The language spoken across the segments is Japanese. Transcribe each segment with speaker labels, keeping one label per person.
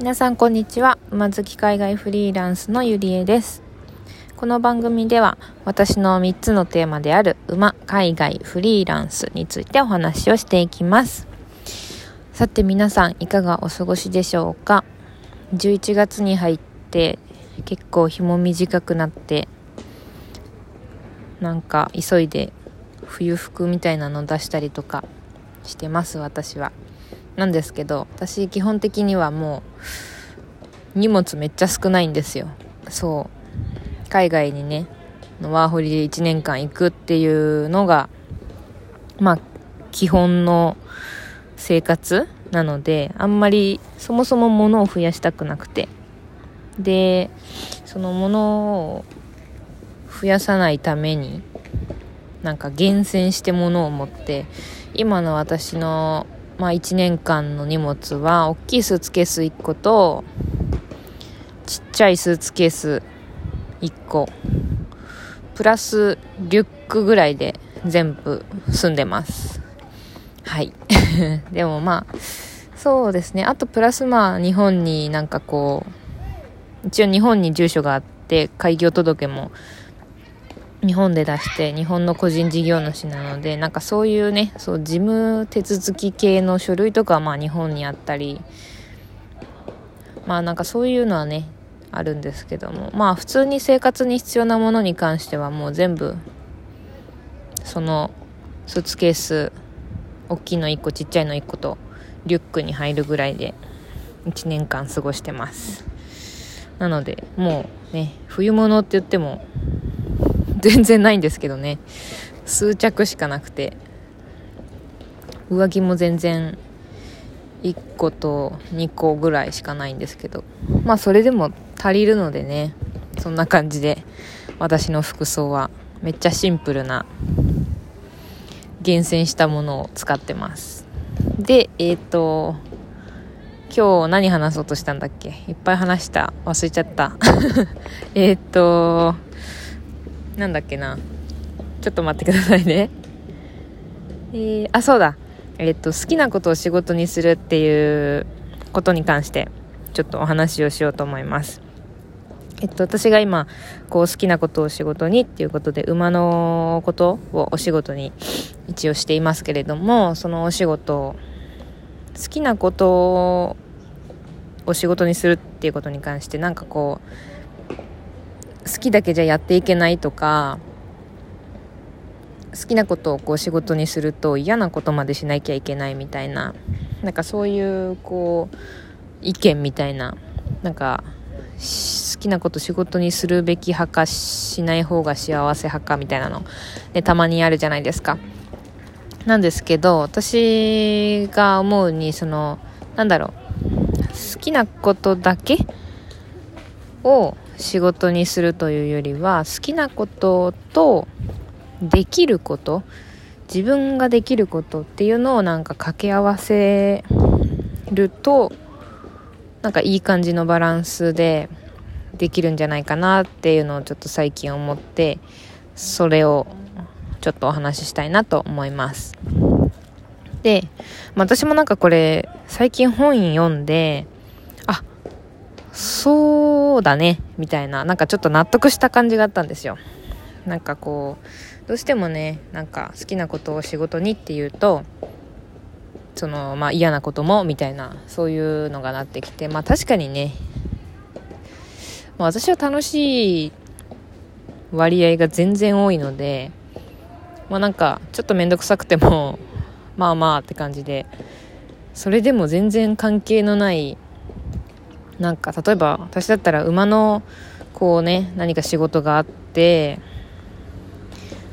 Speaker 1: 皆さんこんにちは。馬好き海外フリーランスのゆりえです。この番組では私の3つのテーマである馬海外フリーランスについてお話をしていきます。さて皆さんいかがお過ごしでしょうか？11月に入って結構日も短くなってなんか急いで冬服みたいなの出したりとかしてます私は。なんですけど私基本的にはもう荷物めっちゃ少ないんですよ。そう。海外にねワーホリで1年間行くっていうのがまあ基本の生活なのであんまりそもそも物を増やしたくなくて。でその物を増やさないためになんか厳選して物を持って今の私のまあ、1年間の荷物は大きいスーツケース1個とちっちゃいスーツケース1個。プラスリュックぐらいで全部済んでます。はい。でもまあそうですね。あとプラスまあ日本になんかこう一応日本に住所があって開業届も日本で出して日本の個人事業主なのでなんかそういうねそう事務手続き系の書類とかはまあ日本にあったりまあなんかそういうのはねあるんですけどもまあ普通に生活に必要なものに関してはもう全部そのスーツケース大きいの1個ちっちゃいの1個とリュックに入るぐらいで1年間過ごしてます。なのでもうね冬物って言っても全然ないんですけどね。数着しかなくて。上着も全然1個と2個ぐらいしかないんですけど。まあそれでも足りるのでね。そんな感じで私の服装はめっちゃシンプルな厳選したものを使ってます。でえっ、ー、と今日何話そうとしたんだっけ？いっぱい話した。忘れちゃった。えっとなんだっけな。ちょっと待ってくださいね。えー、あ、そうだ。えっ、と、好きなことを仕事にするっていうことに関して、ちょっとお話をしようと思います。えっと、私が今、こう、好きなことを仕事にっていうことで、馬のことをお仕事に一応していますけれども、そのお仕事、好きなことを仕事にするっていうことに関して、なんかこう、好きだけじゃやっていけないとか好きなことをこう仕事にすると嫌なことまでしなきゃいけないみたいななんかそういうこう意見みたいななんか好きなこと仕事にするべき派かしない方が幸せ派かみたいなの、ね、たまにあるじゃないですか。なんですけど私が思うにそのなんだろう好きなことだけを仕事にするというよりは好きなこととできること自分ができることっていうのをなんか掛け合わせるとなんかいい感じのバランスでできるんじゃないかなっていうのをちょっと最近思ってそれをちょっとお話ししたいなと思います。で、私もなんかこれ最近本読んでそうだね、みたいな、なんかちょっと納得した感じがあったんですよ。なんかこう、どうしてもね、なんか好きなことを仕事にっていうと、その、まあ嫌なことも、みたいな、そういうのがなってきて、まあ確かにね、ま、私は楽しい割合が全然多いので、まあなんか、ちょっと面倒くさくても、まあまあって感じで、それでも全然関係のないなんか例えば私だったら馬のこうね何か仕事があって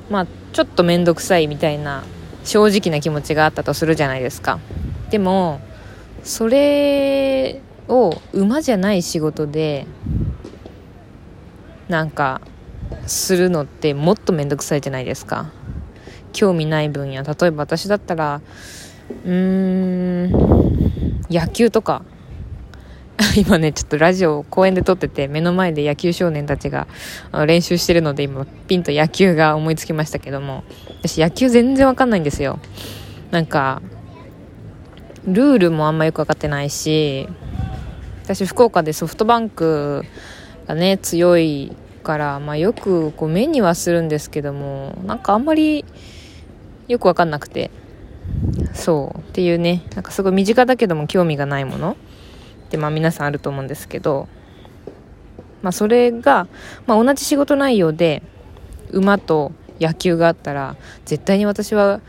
Speaker 1: まあちょっと面倒くさいみたいな正直な気持ちがあったとするじゃないですか。でもそれを馬じゃない仕事でなんかするのってもっと面倒くさいじゃないですか。興味ない分野。例えば私だったらうーん野球とか。今ね、ちょっとラジオを公園で撮ってて、目の前で野球少年たちが練習してるので、今、ピンと野球が思いつきましたけども、私野球全然わかんないんですよ。なんか、ルールもあんまよくわかってないし、私福岡でソフトバンクがね強いから、まあ、よくこう目にはするんですけどもなんかあんまりよく分かんなくて。そう。っていうね。なんかすごい身近だけども興味がないもの。ってまあ皆さんあると思うんですけど、まあ、それが、まあ、同じ仕事内容で馬と野球があったら絶対に私は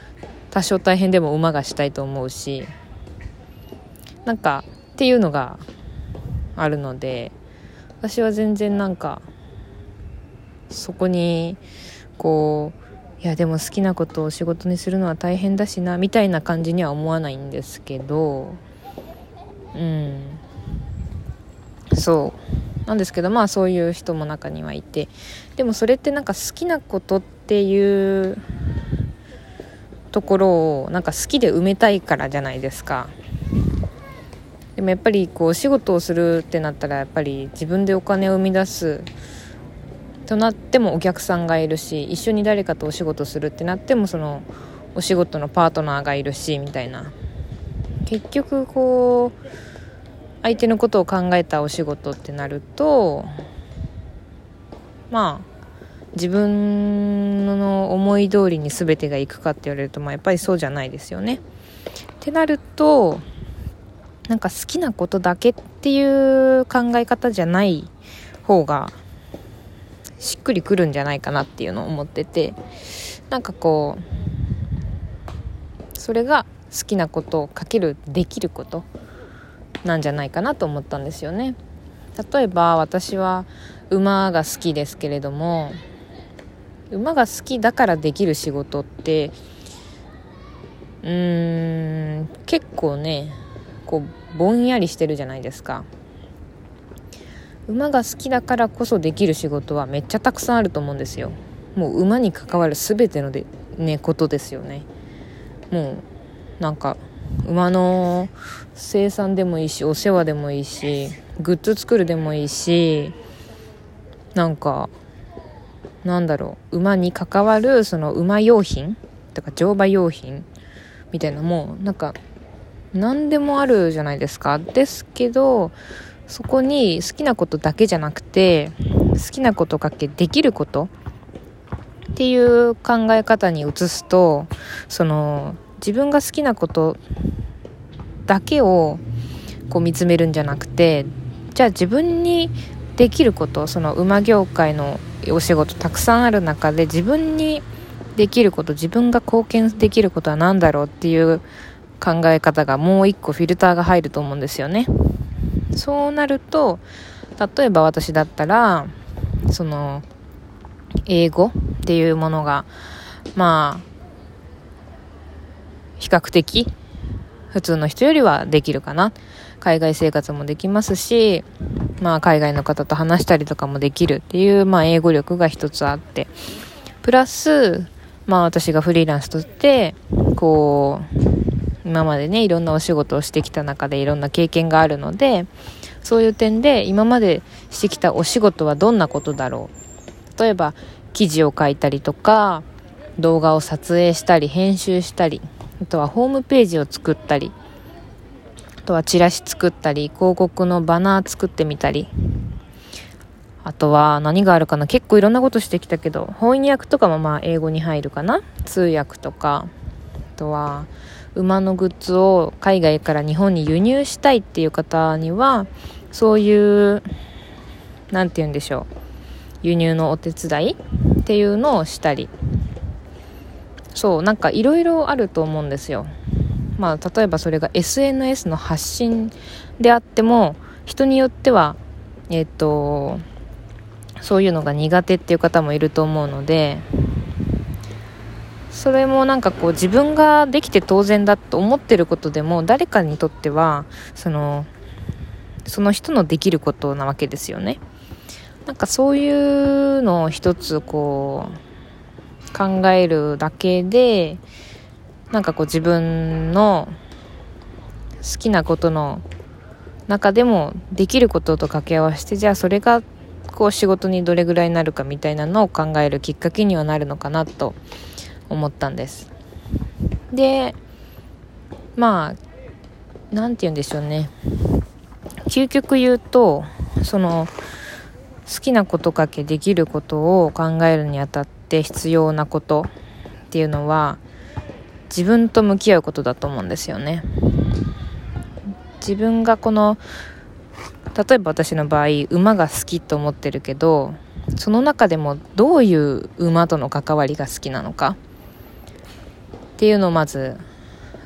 Speaker 1: 多少大変でも馬がしたいと思うしなんかっていうのがあるので私は全然なんかそこにこういやでも好きなことを仕事にするのは大変だしなみたいな感じには思わないんですけどうん。そう。なんですけどまあそういう人も中にはいて。でもそれってなんか好きなことっていうところをなんか好きで埋めたいからじゃないですか。でもやっぱりこう仕事をするってなったらやっぱり自分でお金を生み出す。となってもお客さんがいるし一緒に誰かとお仕事するってなってもそのお仕事のパートナーがいるしみたいな。結局こう相手のことを考えたお仕事ってなるとまあ自分の思い通りに全てがいくかって言われると、まあ、やっぱりそうじゃないですよね。ってなるとなんか好きなことだけっていう考え方じゃない方がしっくりくるんじゃないかなっていうのを思っててなんかこうそれが好きなことをかけるできることなんじゃないかなと思ったんですよね。例えば私は馬が好きですけれども馬が好きだからできる仕事ってうーん結構ねこうぼんやりしてるじゃないですか。馬が好きだからこそできる仕事はめっちゃたくさんあると思うんですよ。もう馬に関わる全てので、ね、ことですよね。もうなんか馬の生産でもいいしお世話でもいいしグッズ作るでもいいしなんかなんだろう馬に関わるその馬用品とか乗馬用品みたいなもうなんか何でもあるじゃないですか。ですけど、そこに好きなことだけじゃなくて、好きなことかけできることっていう考え方に移すと、その、自分が好きなことだけをこう見つめるんじゃなくて、じゃあ自分にできること、その馬業界のお仕事たくさんある中で自分にできること、自分が貢献できることは何だろうっていう考え方がもう一個フィルターが入ると思うんですよね。そうなると、例えば私だったら、その、英語っていうものが、まあ、比較的、普通の人よりはできるかな。海外生活もできますし、まあ、海外の方と話したりとかもできるっていう、まあ、英語力が一つあって、プラス、まあ、私がフリーランスとして、こう、今までねいろんなお仕事をしてきた中でいろんな経験があるのでそういう点で今までしてきたお仕事はどんなことだろう例えば記事を書いたりとか動画を撮影したり編集したりあとはホームページを作ったりあとはチラシ作ったり広告のバナー作ってみたりあとは何があるかな。結構いろんなことしてきたけど翻訳とかもまあ英語に入るかな。通訳とかあとは馬のグッズを海外から日本に輸入したいっていう方にはそういう何て言うんでしょう。輸入のお手伝いっていうのをしたり。そうなんかいろいろあると思うんですよ。まあ例えばそれが SNS の発信であっても人によってはえっ、とそういうのが苦手っていう方もいると思うのでそれもなんかこう自分ができて当然だと思ってることでも誰かにとってはそのその人のできることなわけですよね。なんかそういうのを一つこう考えるだけでなんかこう自分の好きなことの中でもできることと掛け合わせてじゃあそれがこう仕事にどれぐらいになるかみたいなのを考えるきっかけにはなるのかなと思ったんです。でまあ何て言うんでしょうね。究極言うとその好きなことかけできることを考えるにあたって必要なことっていうのは自分と向き合うことだと思うんですよね。自分がこの例えば私の場合馬が好きと思ってるけどその中でもどういう馬との関わりが好きなのか？っていうのをまず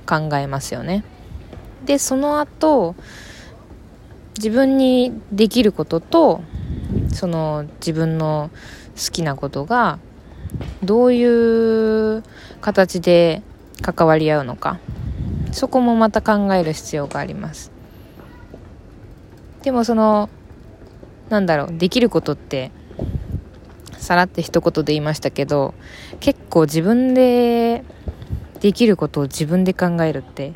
Speaker 1: 考えますよね。でその後自分にできることとその自分の好きなことがどういう形で関わり合うのか。そこもまた考える必要があります。でもそのなんだろうできることってさらって一言で言いましたけど結構自分でできることを自分で考えるって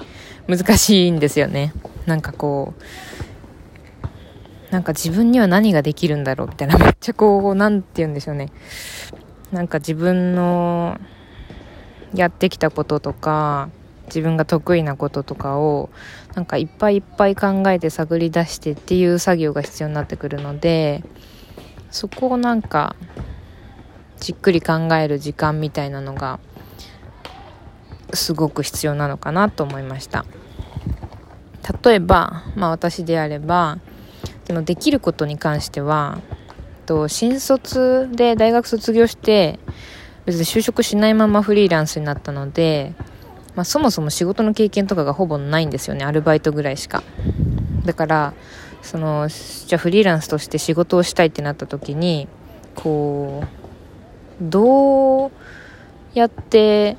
Speaker 1: 難しいんですよね。なんかこうなんか自分には何ができるんだろうみたいなめっちゃこう何て言うんでしょうね。なんか自分のやってきたこととか自分が得意なこととかをなんかいっぱいいっぱい考えて探り出してっていう作業が必要になってくるのでそこをなんかじっくり考える時間みたいなのがすごく必要なのかなと思いました。例えば、まあ、私であればそのできることに関してはと新卒で大学卒業して別に就職しないままフリーランスになったので、まあ、そもそも仕事の経験とかがほぼないんですよねアルバイトぐらいしか。だからそのじゃあフリーランスとして仕事をしたいってなった時にこうどうやって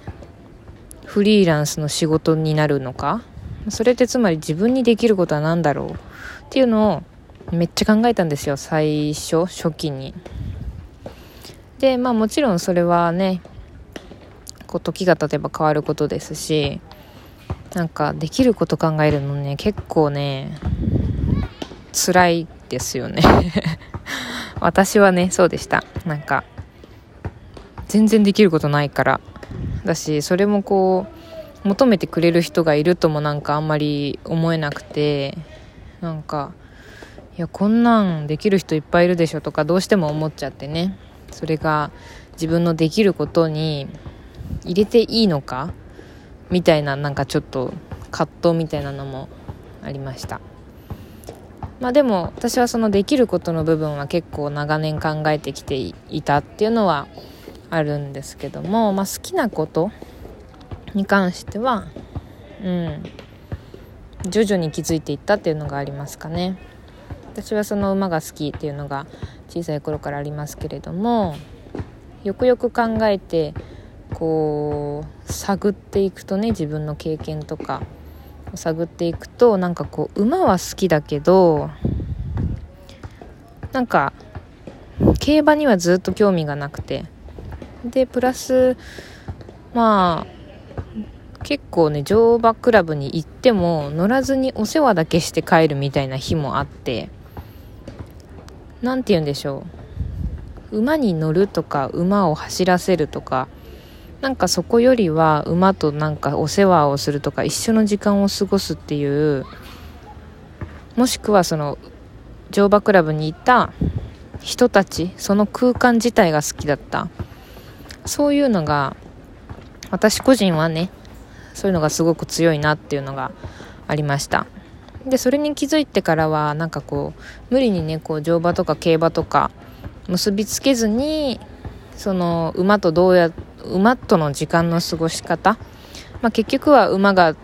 Speaker 1: フリーランスの仕事になるのか。それってつまり自分にできることは何だろうっていうのをめっちゃ考えたんですよ最初初期に。でまあもちろんそれはねこう時が経てば変わることですしなんかできること考えるのね結構ね辛いですよね。私はねそうでした。なんか全然できることないから。だしそれもこう求めてくれる人がいるともなんかあんまり思えなくてなんかいやこんなんできる人いっぱいいるでしょとかどうしても思っちゃってね。それが自分のできることに入れていいのか？みたいななんかちょっと葛藤みたいなのもありました。まあでも私はそのできることの部分は結構長年考えてきていたっていうのはあるんですけども、まあ、好きなことに関してはうん。徐々に気づいていったっていうのがありますかね。私はその馬が好きっていうのが小さい頃からありますけれどもよくよく考えてこう探っていくとね自分の経験とか探っていくとなんかこう馬は好きだけどなんか競馬にはずっと興味がなくてでプラスまあ結構ね乗馬クラブに行っても乗らずにお世話だけして帰るみたいな日もあって何て言うんでしょう。馬に乗るとか馬を走らせるとかなんかそこよりは馬となんかお世話をするとか一緒の時間を過ごすっていうもしくはその乗馬クラブにいた人たちその空間自体が好きだった。そういうのが私個人はねそういうのがすごく強いなっていうのがありました。でそれに気づいてからはなんかこう無理にねこう乗馬とか競馬とか結びつけずにその馬とどうや馬との時間の過ごし方、まあ、結局は馬が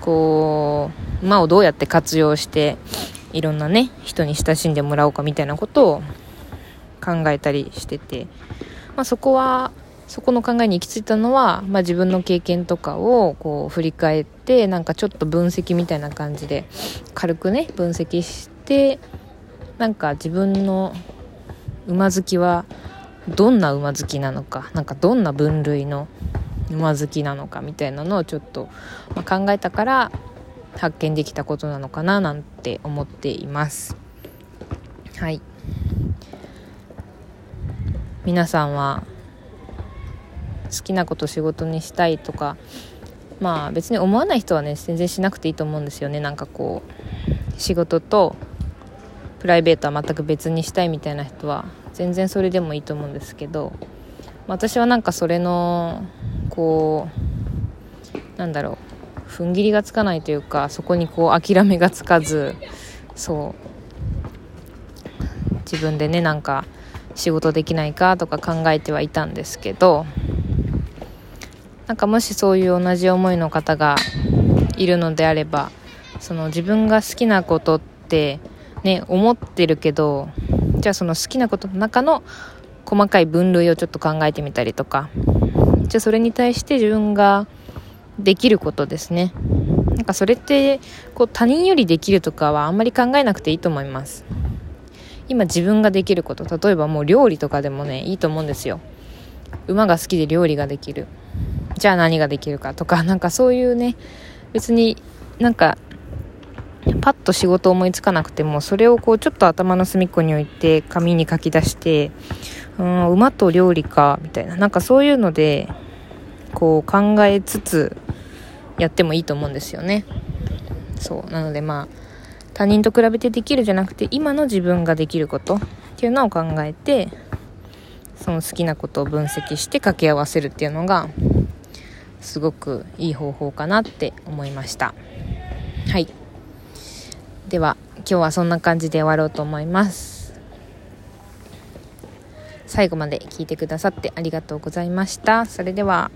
Speaker 1: こう馬をどうやって活用していろんなね人に親しんでもらおうかみたいなことを考えたりしててまあ、そこはそこの考えに行き着いたのは、まあ、自分の経験とかをこう振り返ってなんかちょっと分析みたいな感じで軽くね分析してなんか自分の馬好きはどんな馬好きなのかなんかどんな分類の馬好きなのかみたいなのをちょっと、まあ、考えたから発見できたことなのかななんて思っています。はい。皆さんは好きなこと仕事にしたいとかまあ別に思わない人はね全然しなくていいと思うんですよね。なんかこう仕事とプライベートは全く別にしたいみたいな人は全然それでもいいと思うんですけど私はなんかそれのこうなんだろう踏ん切りがつかないというかそこにこう諦めがつかずそう自分でねなんか仕事できないかとか考えてはいたんですけどなんかもしそういう同じ思いの方がいるのであればその自分が好きなことってね思ってるけどじゃあその好きなことの中の細かい分類をちょっと考えてみたりとかじゃあそれに対して自分ができることですね。なんかそれってこう他人よりできるとかはあんまり考えなくていいと思います。今自分ができること例えばもう料理とかでもねいいと思うんですよ。馬が好きで料理ができる。じゃあ何ができるかとかなんかそういうね別になんかパッと仕事思いつかなくてもそれをこうちょっと頭の隅っこに置いて紙に書き出してうん馬と料理かみたいななんかそういうのでこう考えつつやってもいいと思うんですよね。そうなのでまあ他人と比べてできるじゃなくて今の自分ができることっていうのを考えてその好きなことを分析して掛け合わせるっていうのがすごくいい方法かなって思いました。はい。では今日はそんな感じで終わろうと思います。最後まで聞いてくださってありがとうございました。それでは。